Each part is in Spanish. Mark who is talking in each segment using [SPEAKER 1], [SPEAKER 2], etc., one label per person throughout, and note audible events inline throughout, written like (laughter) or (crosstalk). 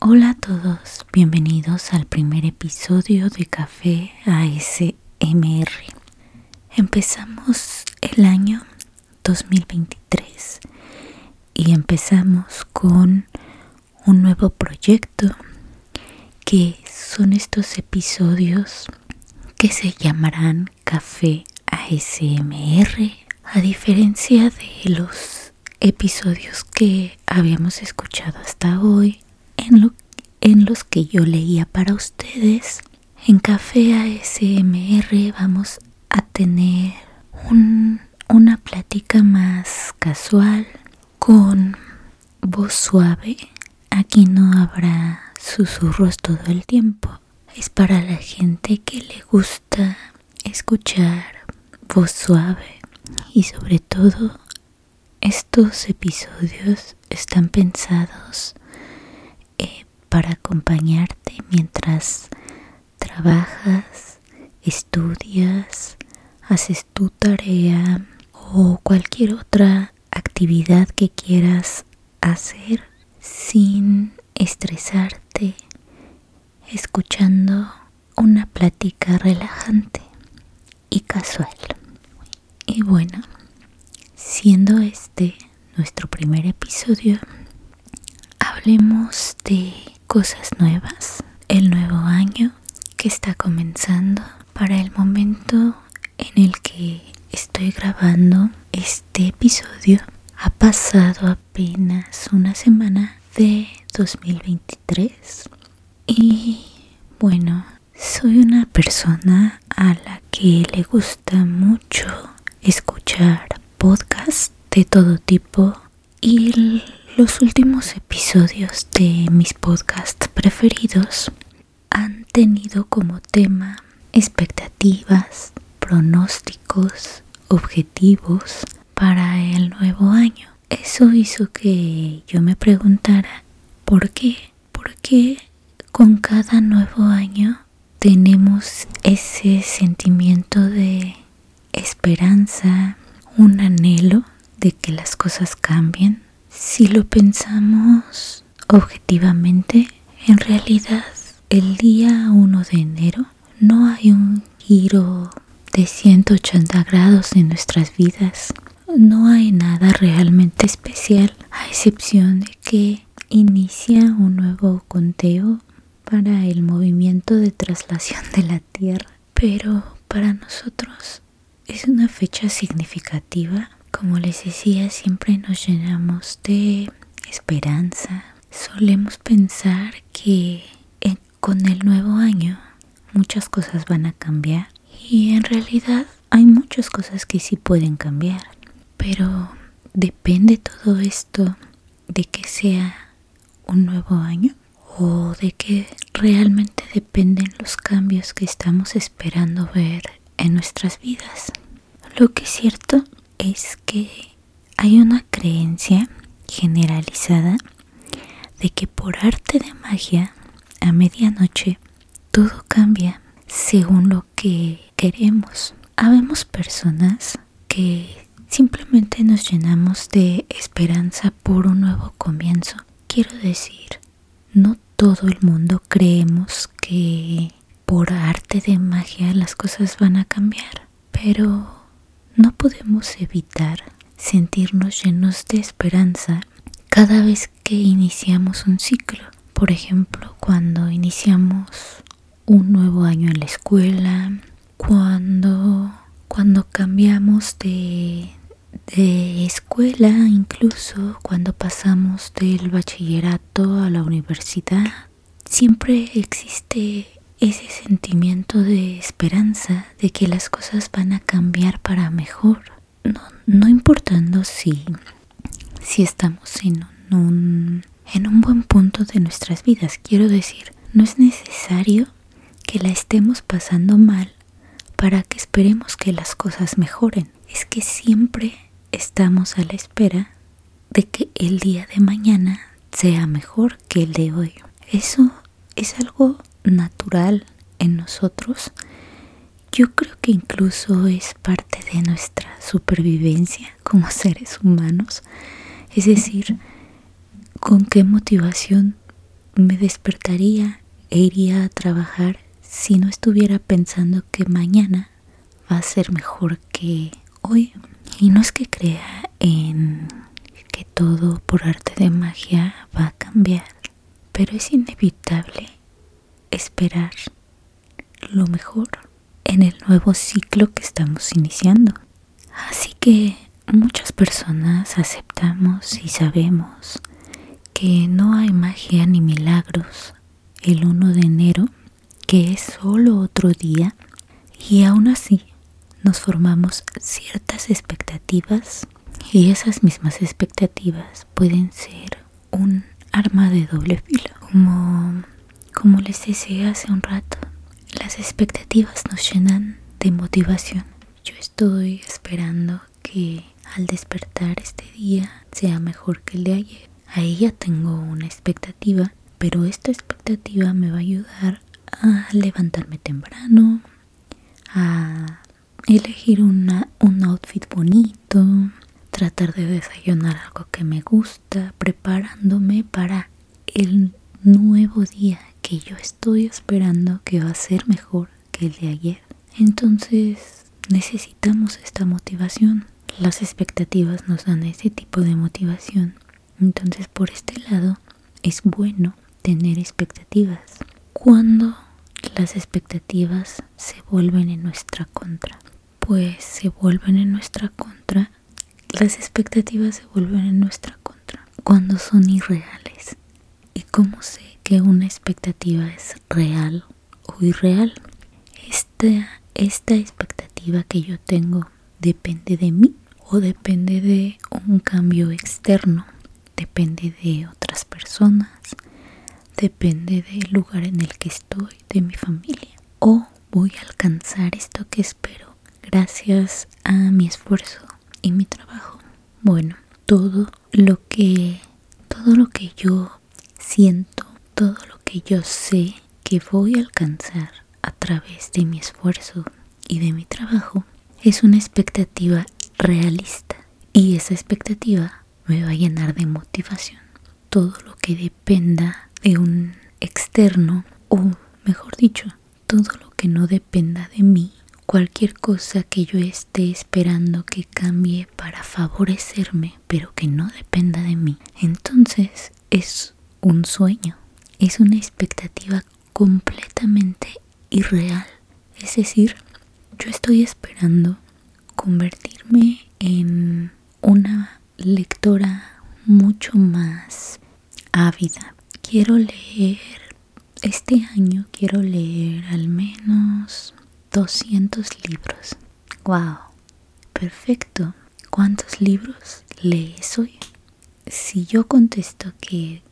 [SPEAKER 1] Hola a todos, bienvenidos al primer episodio de Café ASMR. Empezamos el año 2023 y empezamos con un nuevo proyecto que son estos episodios que se llamarán Café ASMR a diferencia de los episodios que habíamos escuchado hasta hoy en, los que yo leía para ustedes. En Café ASMR vamos a tener una plática más casual con voz suave. Aquí no habrá susurros todo el tiempo. Es para la gente que le gusta escuchar voz suave y sobre todo estos episodios están pensados para acompañarte mientras trabajas, estudias, haces tu tarea o cualquier otra actividad que quieras hacer sin estresarte escuchando una plática relajante y casual. Y bueno, siendo este nuestro primer episodio, hablemos de cosas nuevas, el nuevo año que está comenzando para el momento en el que estoy grabando este episodio. Ha pasado apenas una semana de 2023 y bueno, soy una persona a la que le gusta mucho escuchar podcasts de todo tipo y los últimos episodios de mis podcasts preferidos han tenido como tema expectativas, pronósticos, objetivos para el nuevo año. Eso hizo que yo me preguntara, ¿por qué? ¿Por qué con cada nuevo año tenemos ese sentimiento de esperanza, un anhelo de que las cosas cambien. Si lo pensamos objetivamente, en realidad el día 1 de enero no hay un giro de 180 grados en nuestras vidas. No hay nada realmente especial a excepción de que inicia un nuevo conteo para el movimiento de traslación de la Tierra, pero para nosotros es una fecha significativa. Como les decía, siempre nos llenamos de esperanza. Solemos pensar que con el nuevo año muchas cosas van a cambiar y en realidad hay muchas cosas que sí pueden cambiar, pero depende todo esto de que sea un nuevo año o de que realmente dependen los cambios que estamos esperando ver en nuestras vidas. Lo que es cierto es que hay una creencia generalizada de que por arte de magia a medianoche todo cambia según lo que queremos. Habemos personas que simplemente nos llenamos de esperanza por un nuevo comienzo. Quiero decir, no todo el mundo creemos que por arte de magia las cosas van a cambiar, pero no podemos evitar sentirnos llenos de esperanza cada vez que iniciamos un ciclo. Por ejemplo, cuando iniciamos un nuevo año en la escuela, cuando, cuando cambiamos de, de escuela, incluso cuando pasamos del bachillerato a la universidad, siempre existe ese sentimiento de esperanza de que las cosas van a cambiar para mejor. No, no importando si, si estamos en un, en un buen punto de nuestras vidas. Quiero decir, no es necesario que la estemos pasando mal para que esperemos que las cosas mejoren. Es que siempre estamos a la espera de que el día de mañana sea mejor que el de hoy. Eso es algo natural en nosotros. Yo creo que incluso es parte de nuestra supervivencia como (laughs) seres humanos. Es decir, con qué motivación me despertaría e iría a trabajar si no estuviera pensando que mañana va a ser mejor que hoy. Y no es que crea en que todo por arte de magia va a cambiar, pero es inevitable esperar lo mejor en el nuevo ciclo que estamos iniciando. Así que muchas personas aceptamos y sabemos que no hay magia ni milagros el 1 de enero, que es solo otro día, y aún así nos formamos ciertas expectativas y esas mismas expectativas pueden ser un arma de doble filo. Como, como les decía hace un rato, las expectativas nos llenan de motivación. Yo estoy esperando que al despertar este día sea mejor que el de ayer. Ahí ya tengo una expectativa, pero esta expectativa me va a ayudar a levantarme temprano, a elegir un outfit bonito, tratar de desayunar algo que me gusta, preparándome para el nuevo día que yo estoy esperando que va a ser mejor que el de ayer. Entonces necesitamos esta motivación. Las expectativas nos dan ese tipo de motivación. Entonces por este lado es bueno tener expectativas. Cuando las expectativas se vuelven en nuestra contra, pues se vuelven en nuestra contra, las expectativas se vuelven en nuestra contra cuando son irreales. ¿Y cómo sé que una expectativa es real o irreal? Esta, esta expectativa que yo tengo depende de mí o depende de un cambio externo, depende de otras personas, depende del lugar en el que estoy, de mi familia. O voy a alcanzar esto que espero gracias a mi esfuerzo y mi trabajo. Bueno, todo lo que todo lo que yo siento, todo lo que yo sé que voy a alcanzar a través de mi esfuerzo y de mi trabajo es una expectativa realista y esa expectativa me va a llenar de motivación. Todo lo que dependa de un externo o mejor dicho, todo lo que no dependa de mí, cualquier cosa que yo esté esperando que cambie para favorecerme, pero que no dependa de mí, entonces es un sueño, es una expectativa completamente irreal. Es decir, yo estoy esperando convertirme en una lectora mucho más ávida. Quiero leer, este año quiero leer al menos 200 libros. ¡Wow! Perfecto. ¿Cuántos libros lees hoy? Si yo contesto que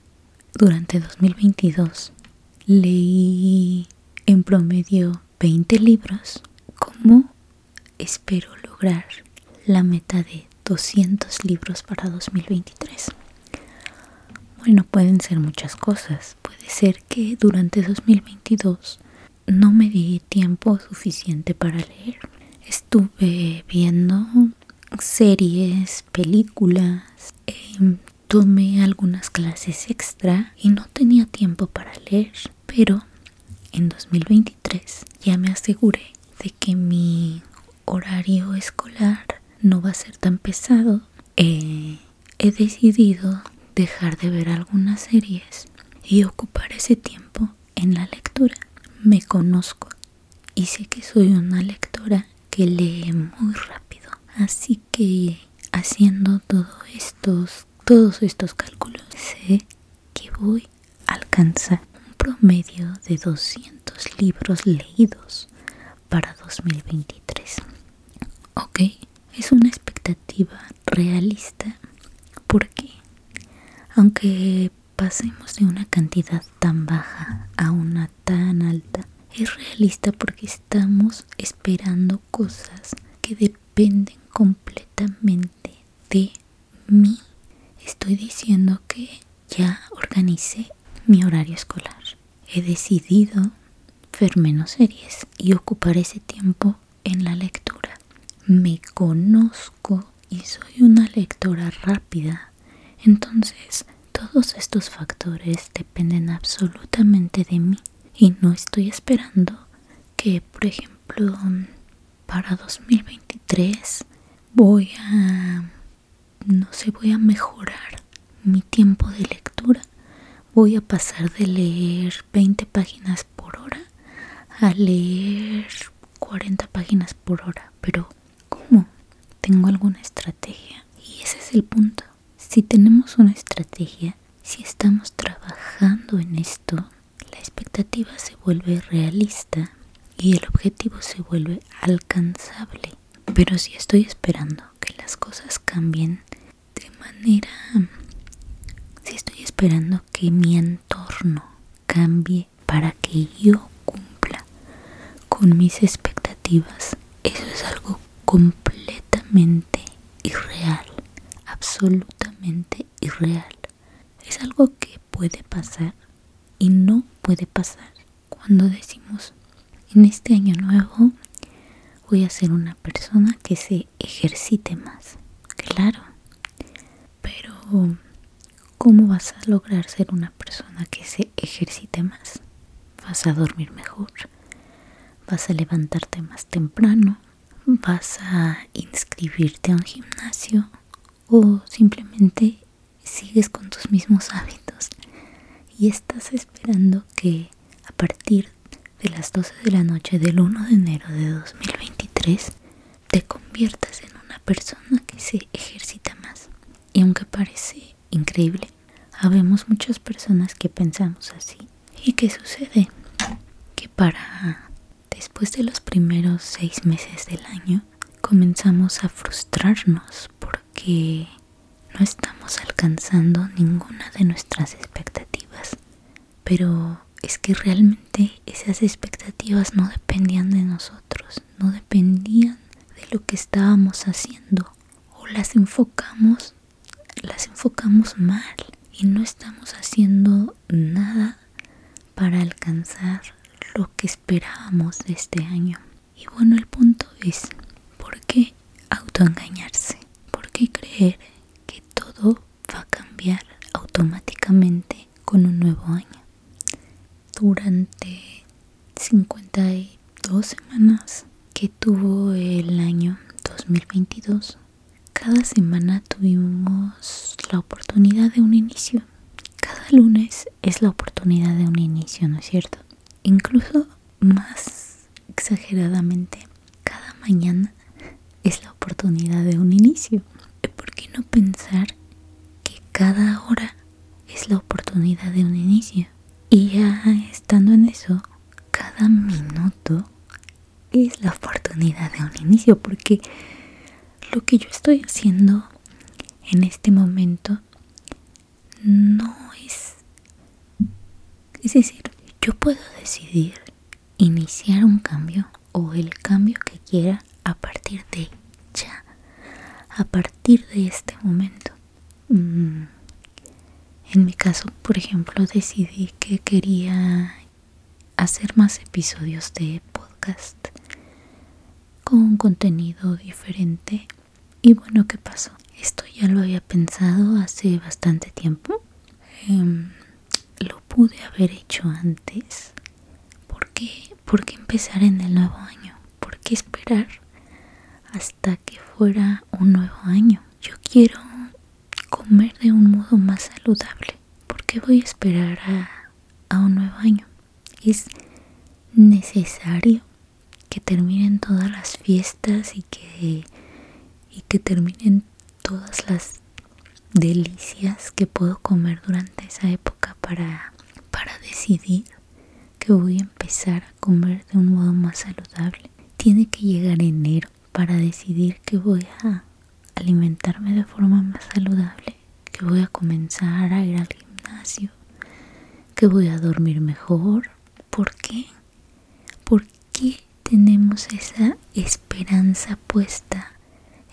[SPEAKER 1] durante 2022 leí en promedio 20 libros, ¿cómo espero lograr la meta de 200 libros para 2023? Bueno, pueden ser muchas cosas. Puede ser que durante 2022 no me di tiempo suficiente para leer. Estuve viendo series, películas, em, tomé algunas clases extra y no tenía tiempo para leer. Pero en 2023 ya me aseguré de que mi horario escolar no va a ser tan pesado. Eh, he decidido dejar de ver algunas series y ocupar ese tiempo en la lectura. Me conozco y sé que soy una lectora que lee muy rápido. Así que haciendo todos estos, todos estos cálculos, sé que voy a alcanzar un promedio de 200 libros leídos para 2023. Ok, es una expectativa realista porque aunque pasemos de una cantidad tan baja a una tan alta, es realista porque estamos esperando cosas que dependen completamente de mí. Estoy diciendo que ya organicé mi horario escolar. He decidido ver menos series y ocupar ese tiempo en la lectura. Me conozco y soy una lectora rápida entonces, todos estos factores dependen absolutamente de mí y no estoy esperando que, por ejemplo, para 2023 voy a, no sé, voy a mejorar mi tiempo de lectura. Voy a pasar de leer 20 páginas por hora a leer 40 páginas por hora. Pero, ¿cómo? ¿Tengo alguna estrategia? Y ese es el punto. Si tenemos una estrategia, si estamos trabajando en esto, la expectativa se vuelve realista y el objetivo se vuelve alcanzable. Pero si estoy esperando que las cosas cambien manera... Si estoy esperando que mi entorno cambie para que yo cumpla con mis expectativas, eso es algo completamente irreal, absolutamente irreal. Es algo que puede pasar y no puede pasar cuando decimos en este año nuevo voy a ser una persona que se ejercite más. Claro, pero ¿cómo vas a lograr ser una persona que se ejercite más? Vas a dormir mejor, vas a levantarte más temprano, vas a inscribirte a un gimnasio o simplemente sigues con tus mismos hábitos y estás esperando que a partir de las 12 de la noche del 1 de enero de 2023 te conviertas en una persona que se ejercita más. Y aunque parece increíble, habemos muchas personas que pensamos así. ¿Y qué sucede? Que para después de los primeros seis meses del año comenzamos a frustrarnos porque no estamos alcanzando ninguna de nuestras expectativas. Pero es que realmente esas expectativas no dependían de nosotros, no dependían de lo que estábamos haciendo o las enfocamos, las enfocamos mal y no estamos haciendo nada para alcanzar lo que esperábamos de este año. Y bueno, el punto es, ¿por qué autoengañarse? ¿Por qué creer que todo va a cambiar automáticamente con un nuevo año? durante 52 semanas que tuvo el año 2022, cada semana tuvimos la oportunidad de un inicio. Cada lunes es la oportunidad de un inicio, ¿no es cierto? Incluso más exageradamente, cada mañana es la oportunidad de un inicio. ¿Por qué no pensar que cada hora es la oportunidad de un inicio? Y ya estando en eso, cada minuto es la oportunidad de un inicio, porque lo que yo estoy haciendo en este momento no es... Es decir, yo puedo decidir iniciar un cambio o el cambio que quiera a partir de ya, a partir de este momento. Mm, en mi caso, por ejemplo, decidí que quería hacer más episodios de podcast con contenido diferente. Y bueno, ¿qué pasó? Esto ya lo había pensado hace bastante tiempo. Em, lo pude haber hecho antes. ¿Por qué? ¿Por qué empezar en el nuevo año? ¿Por qué esperar hasta que fuera un nuevo año? Yo quiero comer de un modo más saludable. ¿Por qué voy a esperar a, un nuevo año? Es necesario que terminen todas las fiestas y que, y que terminen todas las delicias que puedo comer durante esa época para, para decidir que voy a empezar a comer de un modo más saludable. Tiene que llegar enero para decidir que voy a alimentarme de forma más saludable, que voy a comenzar a ir al gimnasio, que voy a dormir mejor. ¿Por qué? ¿Por qué tenemos esa esperanza puesta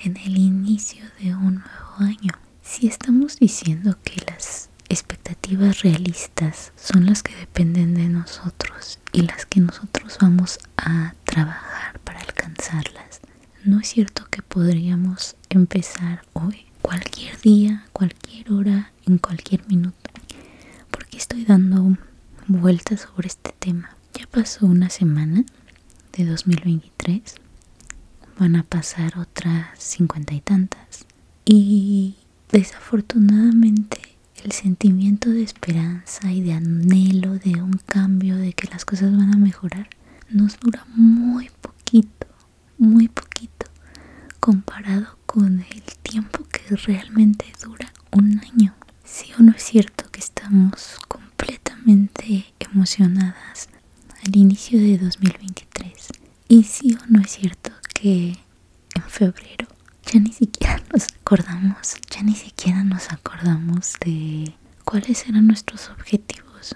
[SPEAKER 1] en el inicio de un nuevo año? Si estamos diciendo que las expectativas realistas son las que dependen de nosotros y las que nosotros vamos a trabajar para alcanzarlas, ¿no es cierto que podríamos empezar hoy cualquier día, cualquier hora, en cualquier minuto. Porque estoy dando vueltas sobre este tema. Ya pasó una semana de 2023. Van a pasar otras cincuenta y tantas. Y desafortunadamente el sentimiento de esperanza y de anhelo de un cambio, de que las cosas van a mejorar, nos dura muy poquito, muy poquito, comparado con el tiempo que realmente dura un año. Sí o no es cierto que estamos completamente emocionadas al inicio de 2023. Y sí o no es cierto que en febrero ya ni siquiera (laughs) nos acordamos, ya ni siquiera nos acordamos de cuáles eran nuestros objetivos.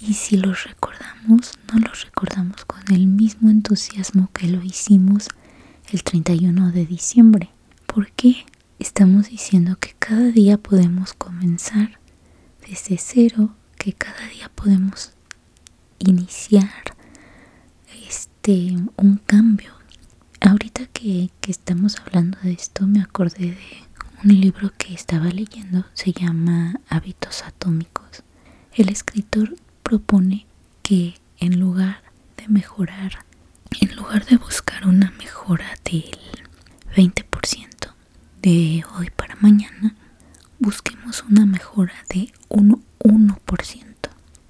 [SPEAKER 1] Y si los recordamos, no los recordamos con el mismo entusiasmo que lo hicimos el 31 de diciembre. ¿Por qué? Estamos diciendo que cada día podemos comenzar desde cero, que cada día podemos iniciar este un cambio Ahorita que, estamos hablando de esto me acordé de un libro que estaba leyendo, se llama Hábitos Atómicos. El escritor propone que en lugar de mejorar, en lugar de buscar una mejora del 20% de hoy para mañana, busquemos una mejora de un 1%.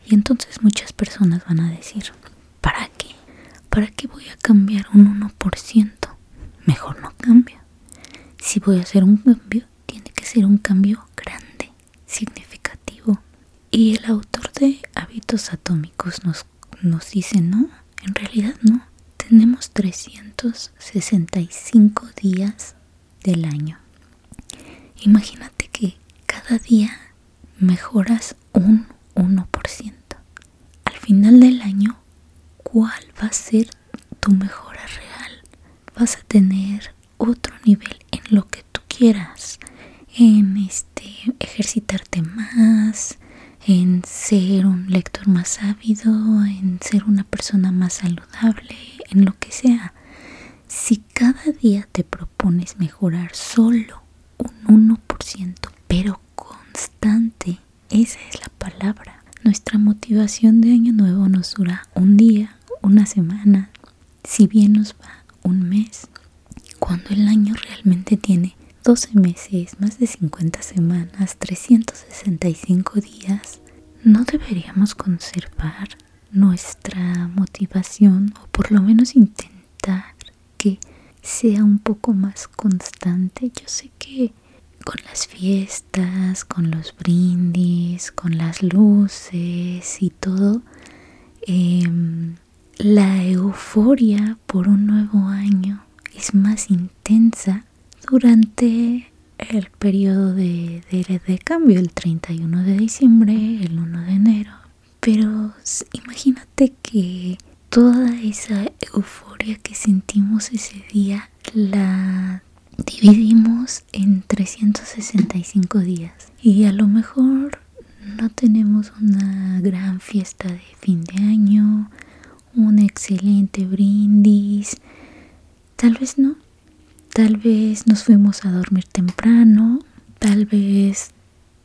[SPEAKER 1] Y entonces muchas personas van a decir, ¿para qué? ¿Para qué voy a cambiar un 1%? Mejor no cambio. Si voy a hacer un cambio, tiene que ser un cambio grande, significativo. Y el autor de Hábitos Atómicos nos, nos dice, no, en realidad no. Tenemos 365 días del año. Imagínate que cada día mejoras un 1%. Al final del año cuál va a ser tu mejora real. Vas a tener otro nivel en lo que tú quieras, en este ejercitarte más, en ser un lector más ávido, en ser una persona más saludable, en lo que sea. Si cada día te propones mejorar solo un 1%, pero constante, esa es la palabra. Nuestra motivación de año nuevo nos dura un día, una semana, si bien nos va un mes, cuando el año realmente tiene 12 meses, más de 50 semanas, 365 días, no deberíamos conservar nuestra motivación o por lo menos intentar que sea un poco más constante. Yo sé que con las fiestas, con los brindis, con las luces y todo, eh, la euforia por un nuevo año es más intensa durante el periodo de, de, cambio, el 31 de diciembre, el 1 de enero. Pero imagínate que toda esa euforia que sentimos ese día la dividimos en 365 días. Y a lo mejor no tenemos una gran fiesta de fin de año, un excelente brindis. Tal vez no. Tal vez nos fuimos a dormir temprano. Tal vez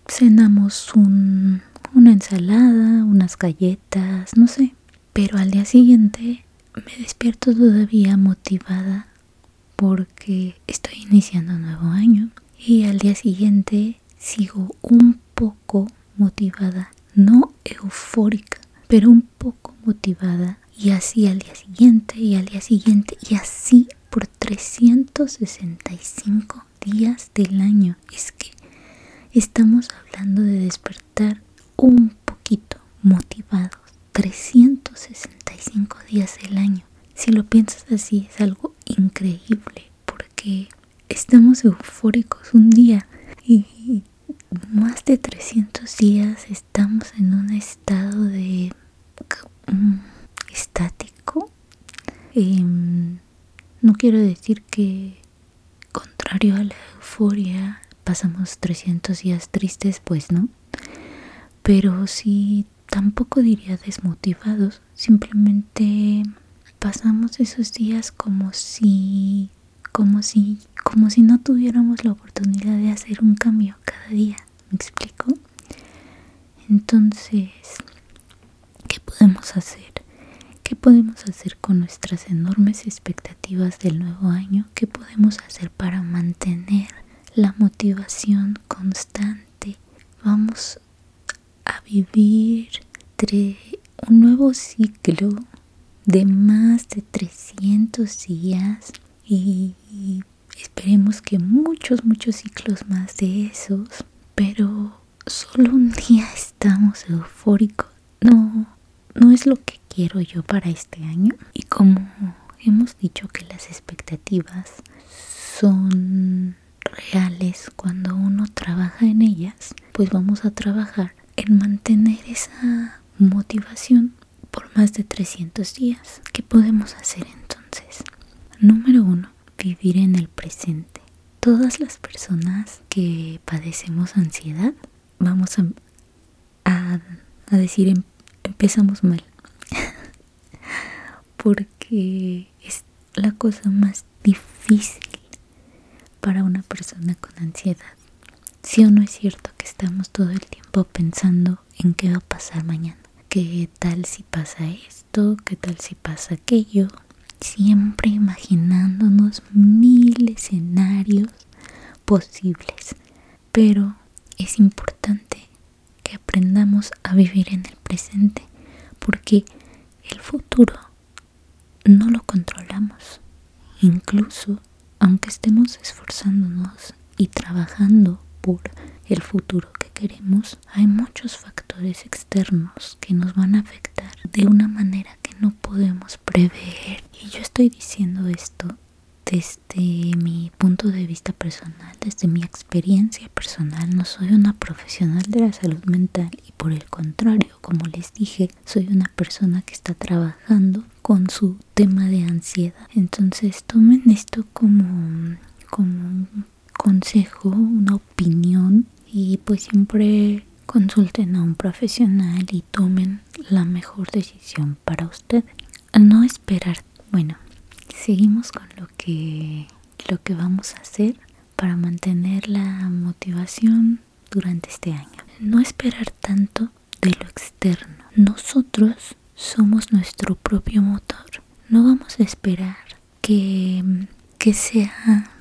[SPEAKER 1] cenamos un, una ensalada, unas galletas, no sé. Pero al día siguiente me despierto todavía motivada porque estoy iniciando un nuevo año. Y al día siguiente sigo un poco motivada, no eufórica, pero un poco motivada y así al día siguiente y al día siguiente y así por 365 días del año. Es que estamos hablando de despertar un poquito motivados 365 días del año. Si lo piensas así es algo increíble porque estamos eufóricos un día y más de 300 días estamos en un estado de mm, estático. Em, no quiero decir que, contrario a la euforia, pasamos 300 días tristes, pues no. Pero sí, tampoco diría desmotivados. Simplemente pasamos esos días como si como si, como si no tuviéramos la oportunidad de hacer un cambio cada día. ¿Me explico? Entonces, ¿qué podemos hacer? ¿Qué podemos hacer con nuestras enormes expectativas del nuevo año? ¿Qué podemos hacer para mantener la motivación constante? Vamos a vivir un nuevo ciclo de más de 300 días y esperemos que muchos, muchos ciclos más de esos, pero solo un día estamos eufóricos. No, no es lo que quiero yo para este año. Y como hemos dicho que las expectativas son reales cuando uno trabaja en ellas, pues vamos a trabajar en mantener esa motivación por más de 300 días. ¿Qué podemos hacer entonces? Número uno, vivir en el presente. Todas las personas que padecemos ansiedad, vamos a, a, decir, em, empezamos mal. (laughs) Porque es la cosa más difícil para una persona con ansiedad. Si o no es cierto que estamos todo el tiempo pensando en qué va a pasar mañana. ¿Qué tal si pasa esto? ¿Qué tal si pasa aquello? Siempre imaginándonos mil escenarios posibles. Pero es importante que aprendamos a vivir en el presente porque el futuro no lo controlamos. Incluso aunque estemos esforzándonos y trabajando por el futuro que queremos, hay muchos factores externos que nos van a afectar de una manera que no podemos prever. Y yo estoy diciendo esto desde mi punto de vista personal, desde mi experiencia personal, no soy una profesional de la salud mental y por el contrario, como les dije, soy una persona que está trabajando con su tema de ansiedad. Entonces tomen esto como, como un consejo, una opinión y pues siempre consulten a un profesional y tomen la mejor decisión para ustedes. No esperar, bueno, seguimos con lo que lo que vamos a hacer para mantener la motivación durante este año. No esperar tanto de lo externo. Nosotros somos nuestro propio motor. No vamos a esperar que, que sea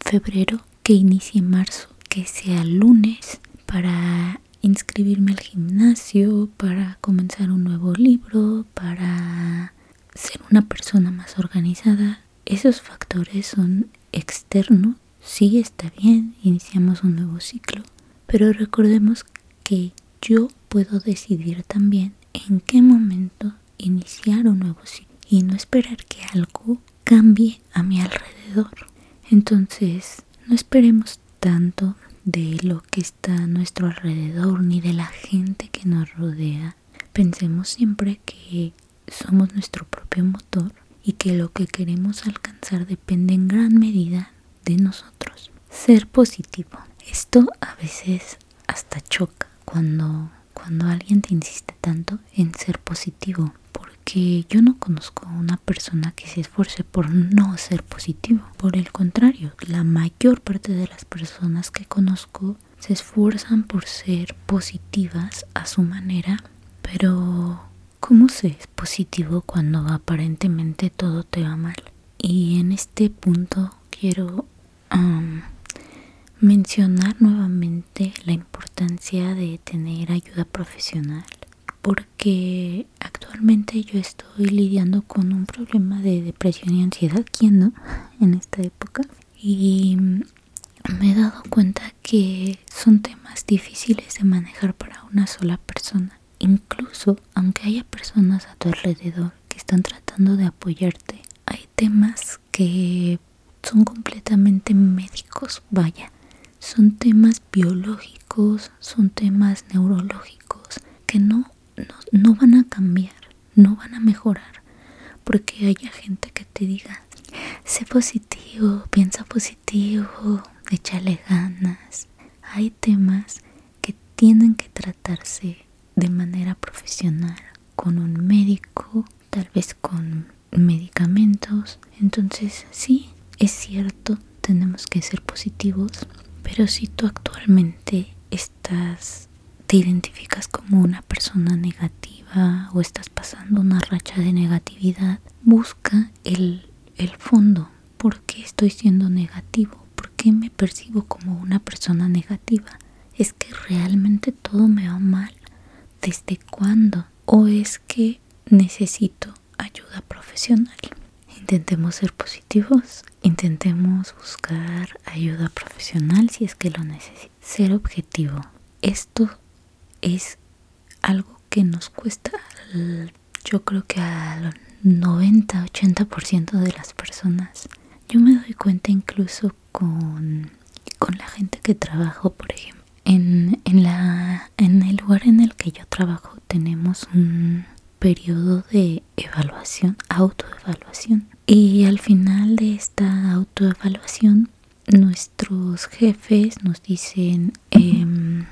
[SPEAKER 1] febrero, que inicie marzo, que sea lunes para inscribirme al gimnasio, para comenzar un nuevo libro, para ser una persona más organizada, esos factores son externos. Sí, está bien, iniciamos un nuevo ciclo, pero recordemos que yo puedo decidir también en qué momento iniciar un nuevo ciclo y no esperar que algo cambie a mi alrededor. Entonces, no esperemos tanto de lo que está a nuestro alrededor ni de la gente que nos rodea. Pensemos siempre que somos nuestro propio motor y que lo que queremos alcanzar depende en gran medida de nosotros. Ser positivo. Esto a veces hasta choca cuando, cuando alguien te insiste tanto en ser positivo. Porque yo no conozco a una persona que se esfuerce por no ser positivo. Por el contrario, la mayor parte de las personas que conozco se esfuerzan por ser positivas a su manera, pero ¿Cómo se es positivo cuando aparentemente todo te va mal? Y en este punto quiero mencionar nuevamente la importancia de tener ayuda profesional porque actualmente yo estoy lidiando con un problema de depresión y ansiedad, ¿quién no? (laughs) En esta época y me he dado cuenta que son temas difíciles de manejar para una sola persona Incluso aunque haya personas a tu alrededor que están tratando de apoyarte, hay temas que son completamente médicos, vaya. Son temas biológicos, son temas neurológicos que no, no, no van a cambiar, no van a mejorar. Porque haya gente que te diga, sé positivo, piensa positivo, échale ganas. Hay temas que tienen que tratarse de manera profesional con un médico, tal vez con medicamentos. Entonces sí, es cierto, tenemos que ser positivos, pero si tú actualmente estás, te identificas como una persona negativa o estás pasando una racha de negatividad, busca el, el fondo. ¿Por qué estoy siendo negativo? ¿Por qué me percibo como una persona negativa? ¿Es que realmente todo me va mal? ¿Desde cuándo? ¿O es que necesito ayuda profesional? Intentemos ser positivos, intentemos buscar ayuda profesional si es que lo necesito. Ser objetivo. Esto es algo que nos cuesta, yo creo que al 90-80% de las personas. Yo me doy cuenta incluso con, con la gente que trabajo, por ejemplo en, en, la, en el lugar en el que yo trabajo tenemos un periodo de evaluación, autoevaluación. Y al final de esta autoevaluación, nuestros jefes nos dicen em,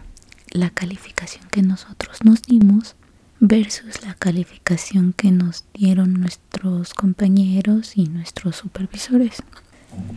[SPEAKER 1] la calificación que nosotros nos dimos versus la calificación que nos dieron nuestros compañeros y nuestros supervisores.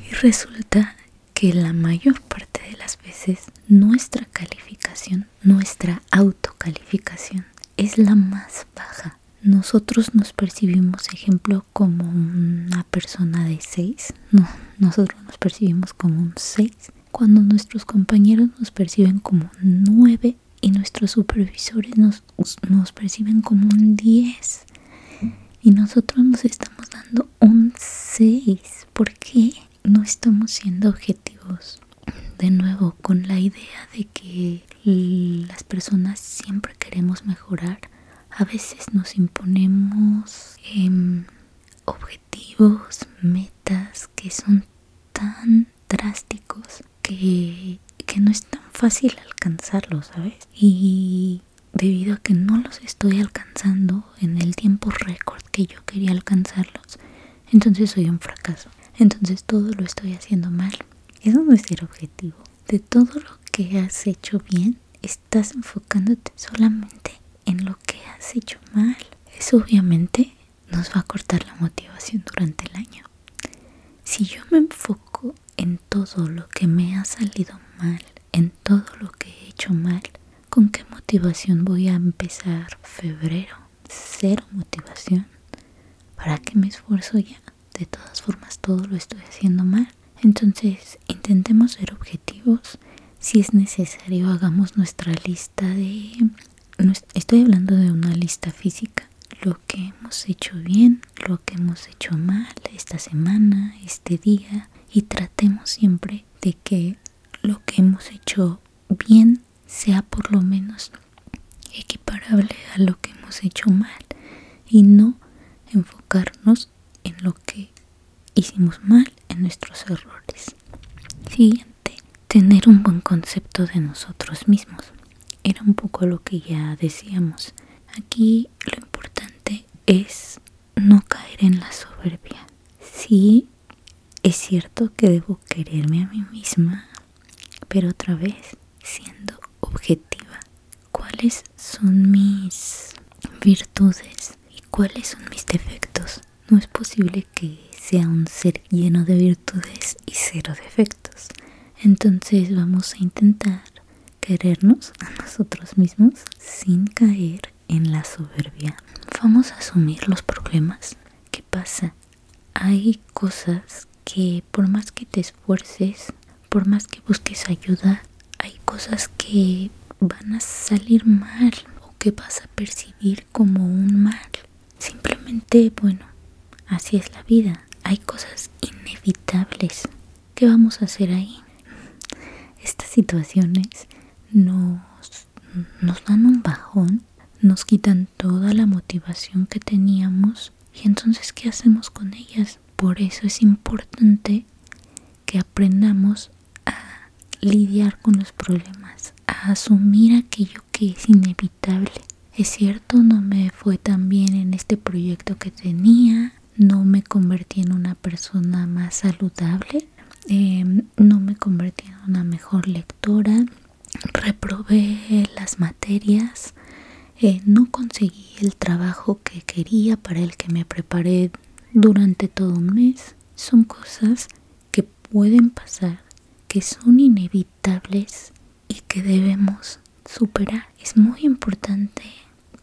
[SPEAKER 1] Y resulta que la mayor parte de las veces nuestra calificación, nuestra autocalificación es la más baja. Nosotros nos percibimos, ejemplo, como una persona de 6. No, nosotros nos percibimos como un 6. Cuando nuestros compañeros nos perciben como 9 y nuestros supervisores nos, nos perciben como un 10. Y nosotros nos estamos dando un 6. ¿Por qué? no estamos siendo objetivos. De nuevo, con la idea de que las personas siempre queremos mejorar, a veces nos imponemos em, objetivos, metas que son tan drásticos que, que no es tan fácil alcanzarlos, ¿sabes? Y debido a que no los estoy alcanzando en el tiempo récord que yo quería alcanzarlos, entonces soy un fracaso entonces todo lo estoy haciendo mal. Eso no es el objetivo. De todo lo que has hecho bien, estás enfocándote solamente en lo que has hecho mal. Eso obviamente nos va a cortar la motivación durante el año. Si yo me enfoco en todo lo que me ha salido mal, en todo lo que he hecho mal, ¿con qué motivación voy a empezar febrero? Cero motivación. ¿Para qué me esfuerzo ya? de todas formas todo lo estoy haciendo mal. Entonces intentemos ser objetivos. Si es necesario, hagamos nuestra lista de... Estoy hablando de una lista física. Lo que hemos hecho bien, lo que hemos hecho mal esta semana, este día. Y tratemos siempre de que lo que hemos hecho bien sea por lo menos equiparable a lo que hemos hecho mal. Y no enfocarnos en lo que hicimos mal, nuestros errores. Siguiente, tener un buen concepto de nosotros mismos. Era un poco lo que ya decíamos. Aquí lo importante es no caer en la soberbia. Sí, es cierto que debo quererme a mí misma, pero otra vez siendo objetiva. ¿Cuáles son mis virtudes y cuáles son mis defectos? No es posible que sea un ser lleno de virtudes y cero defectos. Entonces vamos a intentar querernos a nosotros mismos sin caer en la soberbia. Vamos a asumir los problemas. ¿Qué pasa? Hay cosas que por más que te esfuerces, por más que busques ayuda, hay cosas que van a salir mal o que vas a percibir como un mal. Simplemente, bueno, Así es la vida. Hay cosas inevitables. ¿Qué vamos a hacer ahí? Estas situaciones nos, nos dan un bajón, nos quitan toda la motivación que teníamos y entonces ¿qué hacemos con ellas? Por eso es importante que aprendamos a lidiar con los problemas, a asumir aquello que es inevitable. Es cierto, no me fue tan bien en este proyecto que tenía, no me convertí en una persona más saludable, em, no me convertí en una mejor lectora, reprobé las materias, eh, no conseguí el trabajo que quería para el que me preparé durante todo un mes. Son cosas pueden pasar, que son inevitables y que debemos superar. Es muy importante,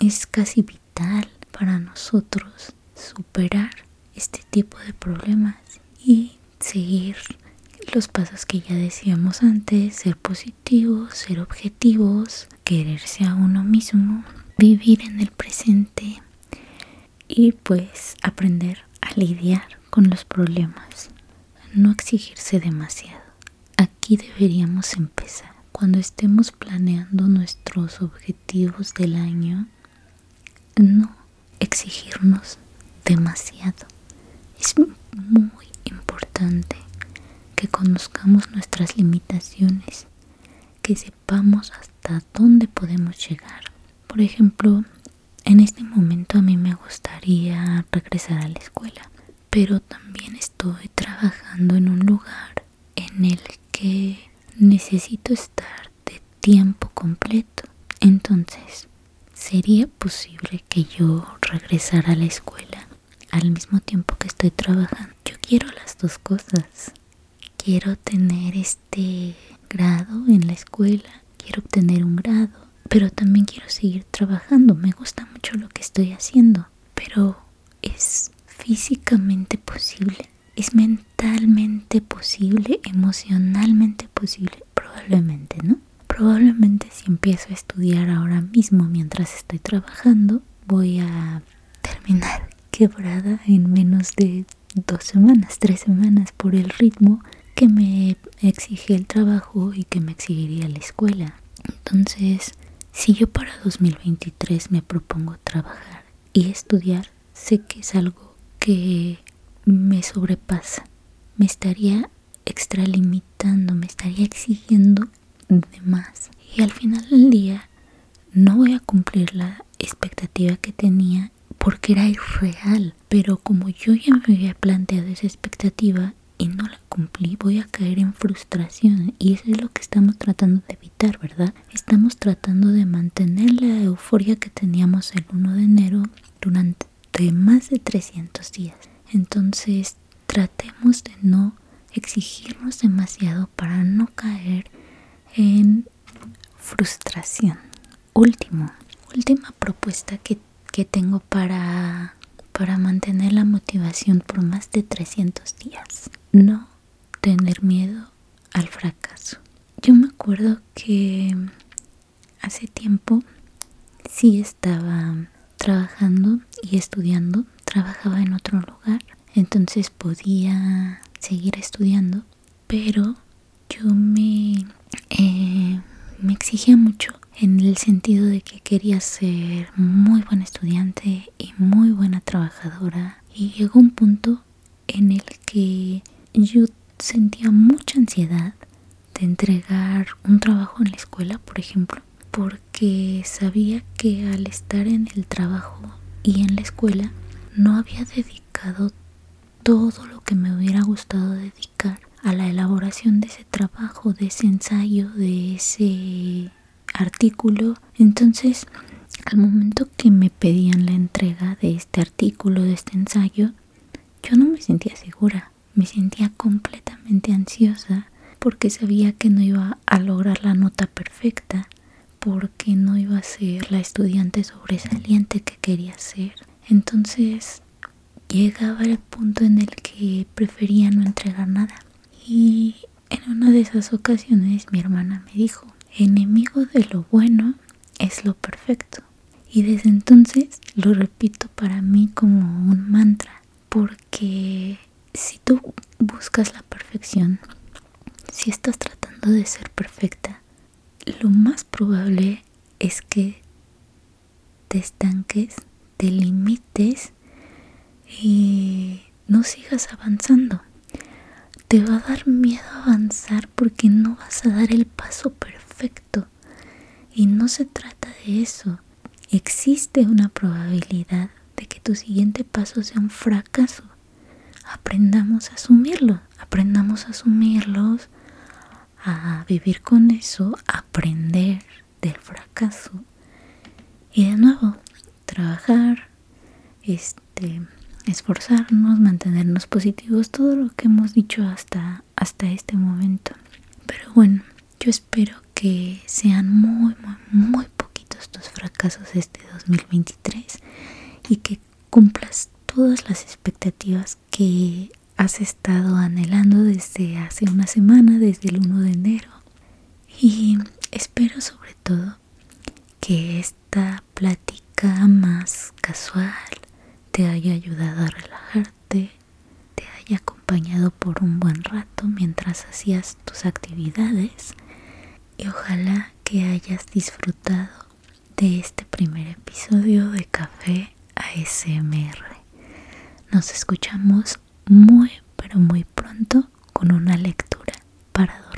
[SPEAKER 1] es casi vital para nosotros superar este tipo de problemas y seguir los pasos que ya decíamos antes, ser positivos, ser objetivos, quererse a uno mismo, vivir en el presente y pues aprender a lidiar con los problemas, no exigirse demasiado. Aquí deberíamos empezar. Cuando estemos planeando nuestros objetivos del año, no exigirnos demasiado. Es muy importante que conozcamos nuestras limitaciones, que sepamos hasta dónde podemos llegar. Por ejemplo, en este momento a mí me gustaría regresar a la escuela, pero también estoy trabajando en un lugar en el que necesito estar de tiempo completo. Entonces, ¿sería posible que yo regresara a la escuela al mismo tiempo que estoy trabajando? Yo quiero las dos cosas. Quiero tener este grado en la escuela, quiero obtener un grado, pero también quiero seguir trabajando. Me gusta mucho lo que estoy haciendo, pero es físicamente posible, es mentalmente posible, emocionalmente posible, probablemente, ¿no? Probablemente si empiezo a estudiar ahora mismo mientras estoy trabajando, voy a terminar quebrada en menos de dos semanas, tres semanas por el ritmo que me exige el trabajo y que me exigiría la escuela. Entonces, si yo para 2023 me propongo trabajar y estudiar, sé que es algo que me sobrepasa. Me estaría extralimitando, me estaría exigiendo de más. Y al final del día no voy a cumplir la expectativa que tenía porque era irreal. Pero como yo ya me había planteado esa expectativa y no la cumplí, voy a caer en frustración. Y eso es lo que estamos tratando de evitar, ¿verdad? Estamos tratando de mantener la euforia que teníamos el 1 de enero durante más de 300 días. Entonces, tratemos de no exigirnos demasiado para no caer en frustración. Último, última propuesta que, que tengo para, para mantener la motivación por más de 300 días. No tener miedo al fracaso. Yo me acuerdo que hace tiempo sí estaba trabajando y estudiando. Trabajaba en otro lugar, entonces podía seguir estudiando, pero yo me, eh, me exigía mucho en el sentido de que quería ser muy buena estudiante y muy buena trabajadora y llegó un punto en el que yo sentía mucha ansiedad de entregar un trabajo en la escuela, por ejemplo, porque sabía que al estar en el trabajo y en la escuela no había dedicado todo lo que me hubiera gustado dedicar a la elaboración de ese trabajo, de ese ensayo, de ese artículo. Entonces, al momento que me pedían la entrega de este artículo, de este ensayo, yo no me sentía segura, me sentía completamente ansiosa porque sabía que no iba a lograr la nota perfecta, porque no iba a ser la estudiante sobresaliente que quería ser. Entonces llegaba el punto en el que prefería no entregar nada. Y en una de esas ocasiones mi hermana me dijo, enemigo de lo bueno es lo perfecto. Y desde entonces lo repito para mí como un mantra, porque si tú buscas la perfección, si estás tratando de ser perfecta, lo más probable es que te estanques, te limites y no sigas avanzando. Te va a dar miedo avanzar porque no vas a dar el paso perfecto. Y no se trata de eso. Existe una probabilidad de que tu siguiente paso sea un fracaso. Aprendamos a asumirlo, aprendamos a asumirlos, a vivir con eso, aprender del fracaso y de nuevo trabajar, este, esforzarnos, mantenernos positivos, todo lo que hemos dicho hasta, hasta este momento. Pero bueno, yo espero que sean muy, muy, muy poquitos tus fracasos este 2023 y que cumplas todas las expectativas que has estado anhelando desde hace una semana, desde el 1 de enero. Y espero sobre todo que esta plática más casual te haya ayudado a relajarte, te haya acompañado por un buen rato mientras hacías tus actividades y ojalá que hayas disfrutado de este primer episodio de Café ASMR. Nos escuchamos muy pero muy pronto con una lectura para.